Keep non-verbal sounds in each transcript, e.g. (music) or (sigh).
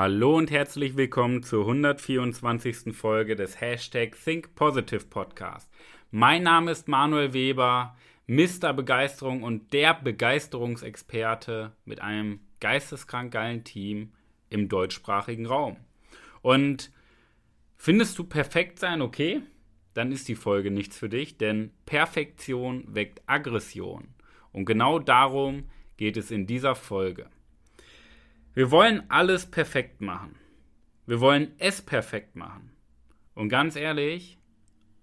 Hallo und herzlich willkommen zur 124. Folge des Hashtag Think Positive Podcast. Mein Name ist Manuel Weber, Mr. Begeisterung und der Begeisterungsexperte mit einem geisteskrank geilen Team im deutschsprachigen Raum. Und findest du perfekt sein okay? Dann ist die Folge nichts für dich, denn Perfektion weckt Aggression. Und genau darum geht es in dieser Folge. Wir wollen alles perfekt machen. Wir wollen es perfekt machen. Und ganz ehrlich,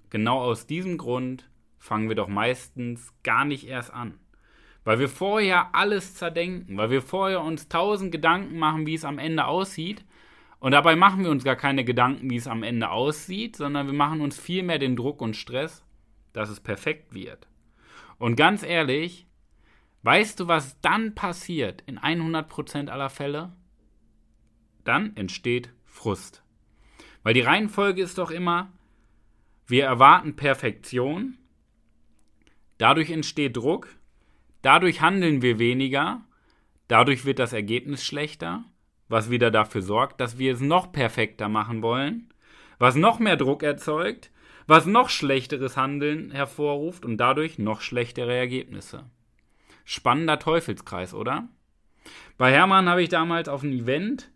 genau aus diesem Grund fangen wir doch meistens gar nicht erst an. Weil wir vorher alles zerdenken, weil wir vorher uns tausend Gedanken machen, wie es am Ende aussieht. Und dabei machen wir uns gar keine Gedanken, wie es am Ende aussieht, sondern wir machen uns vielmehr den Druck und Stress, dass es perfekt wird. Und ganz ehrlich, weißt du, was dann passiert in 100% aller Fälle? Dann entsteht Frust. Weil die Reihenfolge ist doch immer, wir erwarten Perfektion, dadurch entsteht Druck, Dadurch handeln wir weniger, dadurch wird das Ergebnis schlechter, was wieder dafür sorgt, dass wir es noch perfekter machen wollen, was noch mehr Druck erzeugt, was noch schlechteres Handeln hervorruft und dadurch noch schlechtere Ergebnisse. Spannender Teufelskreis, oder? Bei Hermann habe ich damals auf einem Event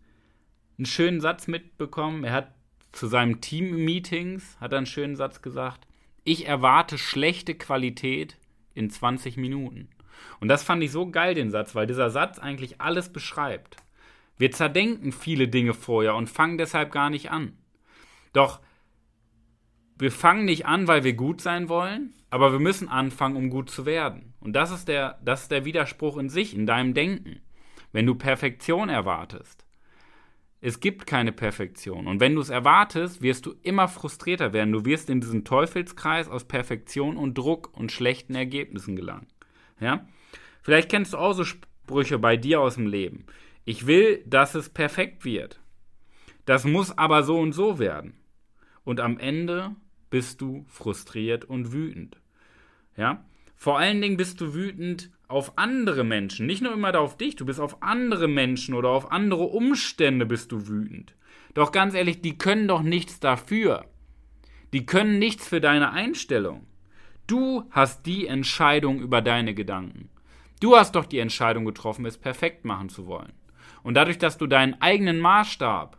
einen schönen Satz mitbekommen. Er hat zu seinem Team-Meetings hat einen schönen Satz gesagt. Ich erwarte schlechte Qualität in 20 Minuten. Und das fand ich so geil, den Satz, weil dieser Satz eigentlich alles beschreibt. Wir zerdenken viele Dinge vorher und fangen deshalb gar nicht an. Doch wir fangen nicht an, weil wir gut sein wollen, aber wir müssen anfangen, um gut zu werden. Und das ist der, das ist der Widerspruch in sich, in deinem Denken. Wenn du Perfektion erwartest. Es gibt keine Perfektion. Und wenn du es erwartest, wirst du immer frustrierter werden. Du wirst in diesen Teufelskreis aus Perfektion und Druck und schlechten Ergebnissen gelangen. Ja? Vielleicht kennst du auch so Sprüche bei dir aus dem Leben. Ich will, dass es perfekt wird. Das muss aber so und so werden. Und am Ende bist du frustriert und wütend. Ja? Vor allen Dingen bist du wütend auf andere Menschen, nicht nur immer auf dich, du bist auf andere Menschen oder auf andere Umstände bist du wütend. Doch ganz ehrlich, die können doch nichts dafür. Die können nichts für deine Einstellung. Du hast die Entscheidung über deine Gedanken. Du hast doch die Entscheidung getroffen, es perfekt machen zu wollen. Und dadurch, dass du deinen eigenen Maßstab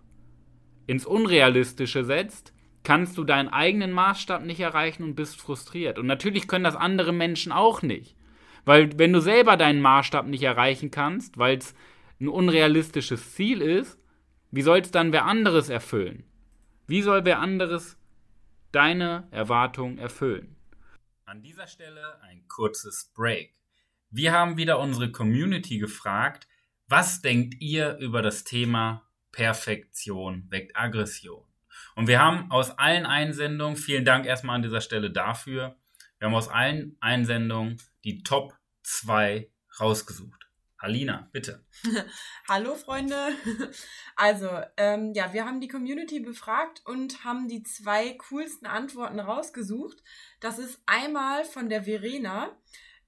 ins Unrealistische setzt, kannst du deinen eigenen Maßstab nicht erreichen und bist frustriert. Und natürlich können das andere Menschen auch nicht. Weil wenn du selber deinen Maßstab nicht erreichen kannst, weil es ein unrealistisches Ziel ist, wie soll es dann wer anderes erfüllen? Wie soll wer anderes deine Erwartung erfüllen? An dieser Stelle ein kurzes Break. Wir haben wieder unsere Community gefragt, was denkt ihr über das Thema Perfektion weckt Aggression? Und wir haben aus allen Einsendungen, vielen Dank erstmal an dieser Stelle dafür, wir haben aus allen Einsendungen die Top 2 rausgesucht. Alina, bitte. (laughs) Hallo Freunde. (laughs) Also, ähm, ja, wir haben die Community befragt und haben die zwei coolsten Antworten rausgesucht. Das ist einmal von der Verena.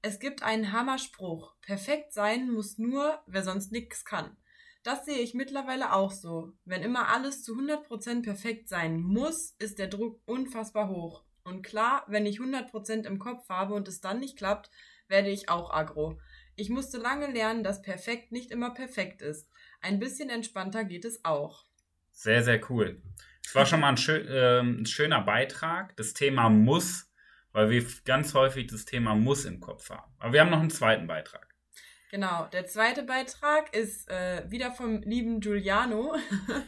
Es gibt einen Hammerspruch. Perfekt sein muss nur, wer sonst nichts kann. Das sehe ich mittlerweile auch so. Wenn immer alles zu 100% perfekt sein muss, ist der Druck unfassbar hoch. Und klar, wenn ich 100% im Kopf habe und es dann nicht klappt, werde ich auch aggro. Ich musste lange lernen, dass perfekt nicht immer perfekt ist. Ein bisschen entspannter geht es auch. Sehr, sehr cool. Es war schon mal ein, schö äh, ein schöner Beitrag. Das Thema muss, weil wir ganz häufig das Thema muss im Kopf haben. Aber wir haben noch einen zweiten Beitrag. Genau, der zweite Beitrag ist äh, wieder vom lieben Giuliano.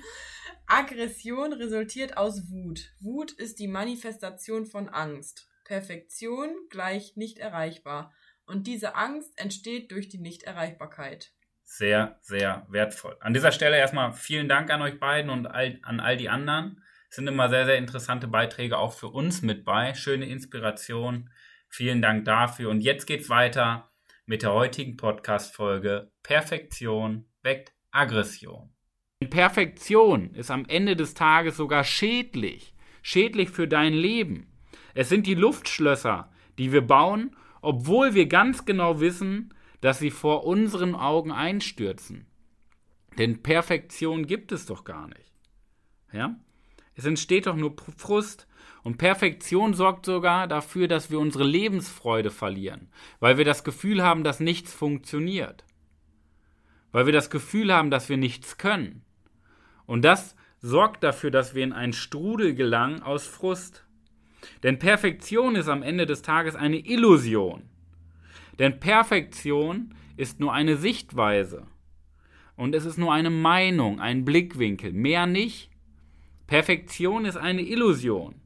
(laughs) Aggression resultiert aus Wut. Wut ist die Manifestation von Angst. Perfektion gleich nicht erreichbar. Und diese Angst entsteht durch die Nichterreichbarkeit. Sehr, sehr wertvoll. An dieser Stelle erstmal vielen Dank an euch beiden und all, an all die anderen. Es sind immer sehr, sehr interessante Beiträge auch für uns mit bei. Schöne Inspiration. Vielen Dank dafür. Und jetzt geht's weiter mit der heutigen Podcast-Folge Perfektion weckt Aggression. Perfektion ist am Ende des Tages sogar schädlich. Schädlich für dein Leben. Es sind die Luftschlösser, die wir bauen, obwohl wir ganz genau wissen, dass sie vor unseren Augen einstürzen. Denn Perfektion gibt es doch gar nicht. Ja? Es entsteht doch nur Frust. Und Perfektion sorgt sogar dafür, dass wir unsere Lebensfreude verlieren, weil wir das Gefühl haben, dass nichts funktioniert. Weil wir das Gefühl haben, dass wir nichts können. Und das sorgt dafür, dass wir in einen Strudel gelangen aus Frust. Denn Perfektion ist am Ende des Tages eine Illusion. Denn Perfektion ist nur eine Sichtweise. Und es ist nur eine Meinung, ein Blickwinkel, mehr nicht. Perfektion ist eine Illusion.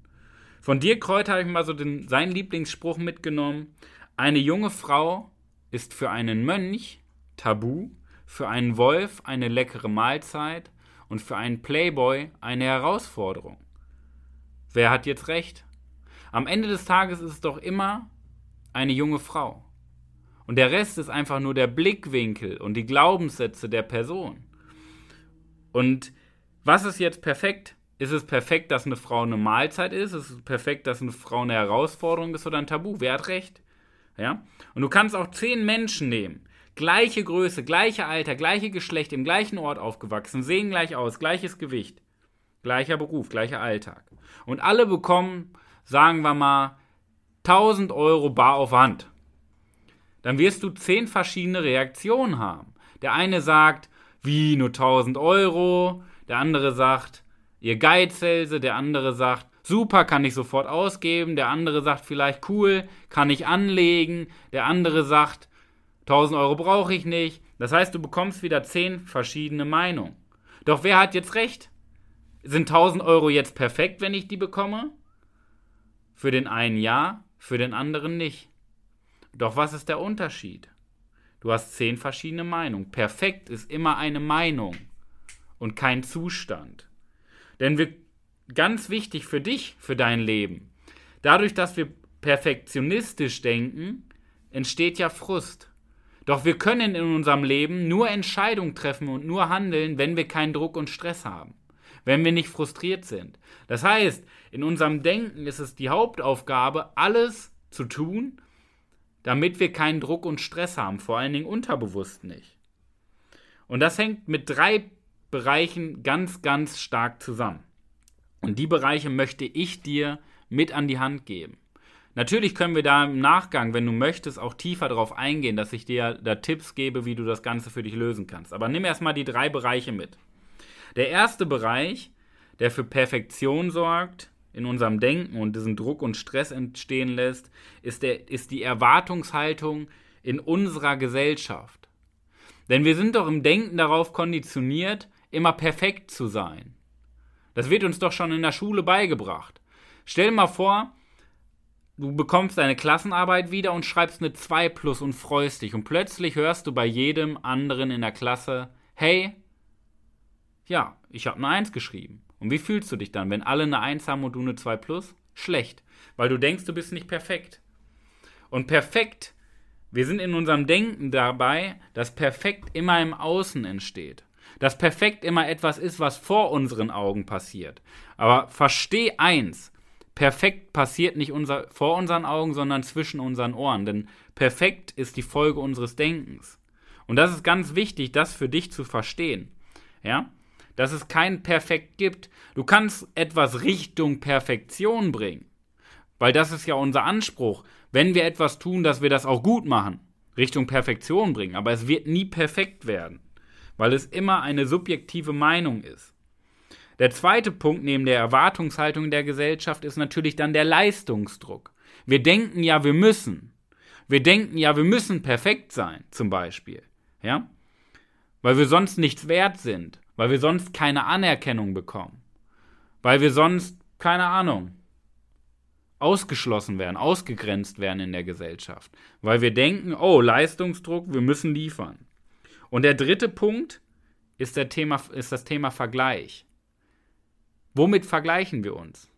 Von dir, Kräuter, habe ich mal so den, seinen Lieblingsspruch mitgenommen. Eine junge Frau ist für einen Mönch tabu, für einen Wolf eine leckere Mahlzeit und für einen Playboy eine Herausforderung. Wer hat jetzt recht? Am Ende des Tages ist es doch immer eine junge Frau. Und der Rest ist einfach nur der Blickwinkel und die Glaubenssätze der Person. Und was ist jetzt perfekt? Ist es perfekt, dass eine Frau eine Mahlzeit ist? Ist es perfekt, dass eine Frau eine Herausforderung ist oder ein Tabu? Wer hat recht? Ja? Und du kannst auch zehn Menschen nehmen. Gleiche Größe, gleiche Alter, gleiche Geschlecht, im gleichen Ort aufgewachsen, sehen gleich aus, gleiches Gewicht, gleicher Beruf, gleicher Alltag. Und alle bekommen, sagen wir mal, 1000 Euro bar auf Hand. Dann wirst du zehn verschiedene Reaktionen haben. Der eine sagt, wie nur 1000 Euro. Der andere sagt, ihr Geizhälse, der andere sagt, super, kann ich sofort ausgeben, der andere sagt vielleicht cool, kann ich anlegen, der andere sagt, 1000 Euro brauche ich nicht. Das heißt, du bekommst wieder 10 verschiedene Meinungen. Doch wer hat jetzt recht? Sind 1000 Euro jetzt perfekt, wenn ich die bekomme? Für den einen ja, für den anderen nicht. Doch was ist der Unterschied? Du hast 10 verschiedene Meinungen. Perfekt ist immer eine Meinung und kein Zustand. Denn wir, ganz wichtig für dich, für dein Leben, dadurch, dass wir perfektionistisch denken, entsteht ja Frust. Doch wir können in unserem Leben nur Entscheidungen treffen und nur handeln, wenn wir keinen Druck und Stress haben, wenn wir nicht frustriert sind. Das heißt, in unserem Denken ist es die Hauptaufgabe, alles zu tun, damit wir keinen Druck und Stress haben, vor allen Dingen unterbewusst nicht. Und das hängt mit drei Bereichen ganz, ganz stark zusammen. Und die Bereiche möchte ich dir mit an die Hand geben. Natürlich können wir da im Nachgang, wenn du möchtest, auch tiefer darauf eingehen, dass ich dir da Tipps gebe, wie du das Ganze für dich lösen kannst. Aber nimm erstmal die drei Bereiche mit. Der erste Bereich, der für Perfektion sorgt, in unserem Denken und diesen Druck und Stress entstehen lässt, ist, der, ist die Erwartungshaltung in unserer Gesellschaft. Denn wir sind doch im Denken darauf konditioniert, immer perfekt zu sein. Das wird uns doch schon in der Schule beigebracht. Stell dir mal vor, du bekommst deine Klassenarbeit wieder und schreibst eine 2 plus und freust dich und plötzlich hörst du bei jedem anderen in der Klasse, hey, ja, ich habe eine 1 geschrieben. Und wie fühlst du dich dann, wenn alle eine 1 haben und du eine 2 plus? Schlecht, weil du denkst, du bist nicht perfekt. Und perfekt, wir sind in unserem Denken dabei, dass perfekt immer im Außen entsteht dass perfekt immer etwas ist, was vor unseren Augen passiert. Aber versteh eins, perfekt passiert nicht unser, vor unseren Augen, sondern zwischen unseren Ohren. Denn perfekt ist die Folge unseres Denkens. Und das ist ganz wichtig, das für dich zu verstehen. Ja? Dass es kein Perfekt gibt. Du kannst etwas Richtung Perfektion bringen. Weil das ist ja unser Anspruch. Wenn wir etwas tun, dass wir das auch gut machen. Richtung Perfektion bringen. Aber es wird nie perfekt werden weil es immer eine subjektive Meinung ist. Der zweite Punkt neben der Erwartungshaltung der Gesellschaft ist natürlich dann der Leistungsdruck. Wir denken ja, wir müssen. Wir denken ja, wir müssen perfekt sein, zum Beispiel. Ja? Weil wir sonst nichts wert sind. Weil wir sonst keine Anerkennung bekommen. Weil wir sonst, keine Ahnung, ausgeschlossen werden, ausgegrenzt werden in der Gesellschaft. Weil wir denken, oh, Leistungsdruck, wir müssen liefern. Und der dritte Punkt ist, der Thema, ist das Thema Vergleich. Womit vergleichen wir uns?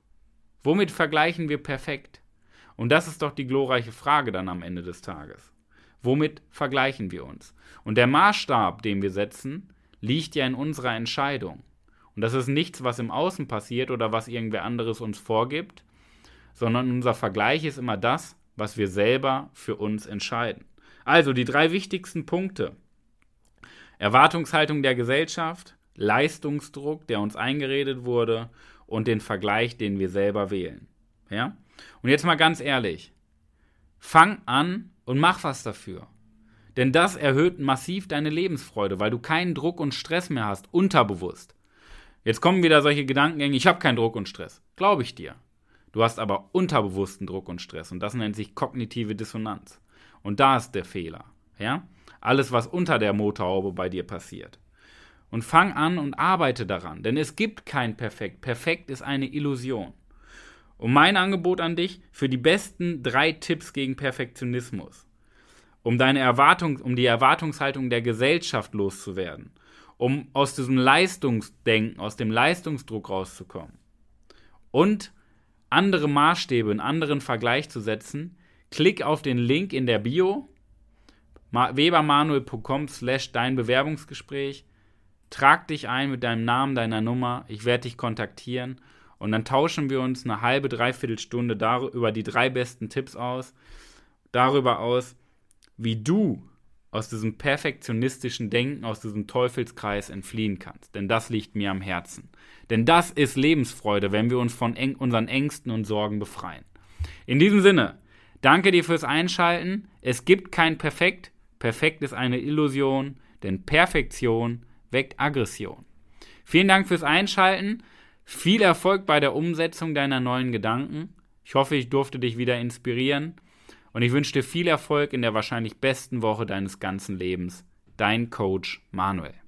Womit vergleichen wir perfekt? Und das ist doch die glorreiche Frage dann am Ende des Tages. Womit vergleichen wir uns? Und der Maßstab, den wir setzen, liegt ja in unserer Entscheidung. Und das ist nichts, was im Außen passiert oder was irgendwer anderes uns vorgibt, sondern unser Vergleich ist immer das, was wir selber für uns entscheiden. Also die drei wichtigsten Punkte Erwartungshaltung der Gesellschaft, Leistungsdruck, der uns eingeredet wurde und den Vergleich, den wir selber wählen. Ja? Und jetzt mal ganz ehrlich, fang an und mach was dafür. Denn das erhöht massiv deine Lebensfreude, weil du keinen Druck und Stress mehr hast, unterbewusst. Jetzt kommen wieder solche Gedankengänge, ich habe keinen Druck und Stress. Glaube ich dir. Du hast aber unterbewussten Druck und Stress und das nennt sich kognitive Dissonanz. Und da ist der Fehler. Ja? Alles, was unter der Motorhaube bei dir passiert. Und fang an und arbeite daran, denn es gibt kein Perfekt. Perfekt ist eine Illusion. Und mein Angebot an dich für die besten drei Tipps gegen Perfektionismus, um deine Erwartung, um die Erwartungshaltung der Gesellschaft loszuwerden, um aus diesem Leistungsdenken, aus dem Leistungsdruck rauszukommen und andere Maßstäbe, einen anderen Vergleich zu setzen, klick auf den Link in der Bio webermanuel.com slash dein Bewerbungsgespräch. Trag dich ein mit deinem Namen, deiner Nummer. Ich werde dich kontaktieren. Und dann tauschen wir uns eine halbe, dreiviertel Stunde über die drei besten Tipps aus. Darüber aus, wie du aus diesem perfektionistischen Denken, aus diesem Teufelskreis entfliehen kannst. Denn das liegt mir am Herzen. Denn das ist Lebensfreude, wenn wir uns von unseren Ängsten und Sorgen befreien. In diesem Sinne, danke dir fürs Einschalten. Es gibt kein Perfekt. Perfekt ist eine Illusion, denn Perfektion weckt Aggression. Vielen Dank fürs Einschalten. Viel Erfolg bei der Umsetzung deiner neuen Gedanken. Ich hoffe, ich durfte dich wieder inspirieren. Und ich wünsche dir viel Erfolg in der wahrscheinlich besten Woche deines ganzen Lebens. Dein Coach Manuel.